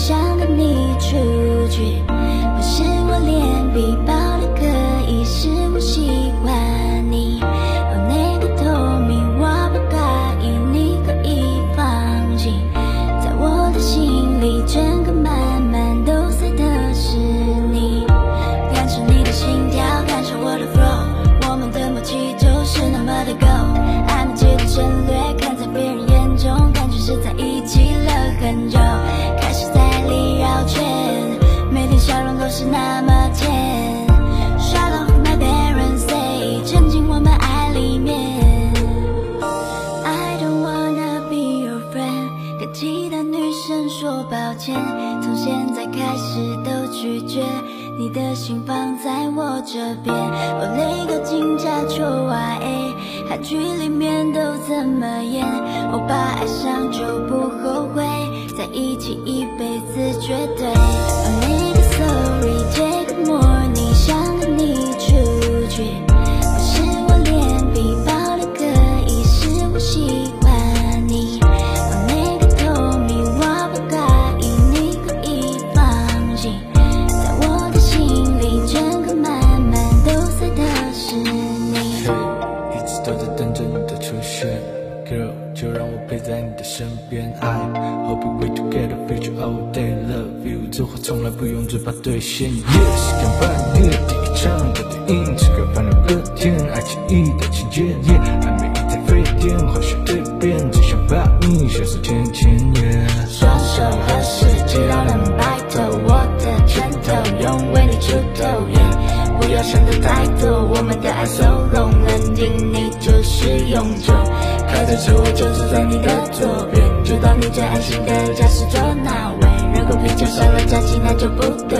想跟你出去，不是我脸皮薄。从现在开始都拒绝。你的心放在我这边，我那个警察求 YA，韩剧里面都怎么演，我把爱上就不后悔，在一起一辈子绝对。哦，那个 sorry 身边。I hope we together future all day love you，这话从来不用嘴巴兑现。Yes，看把你第一场的电影，吃个饭聊个天，爱情一的情节，Yeah，还没一台飞碟，化学蜕变，只想把你消失千千年。双手合十，直到能白头，我的拳头用为你出头。不要想的太多，我们的爱从容，认定你就是永久。开着车，我就坐在你的左边，就到你最安心的驾驶座那位。如果啤酒少了假期，那就不对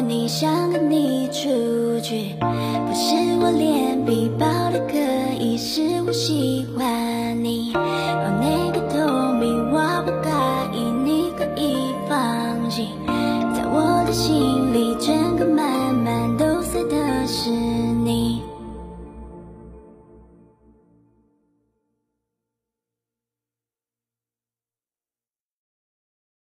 你想跟你出去不是我脸皮薄的可以是我喜欢你。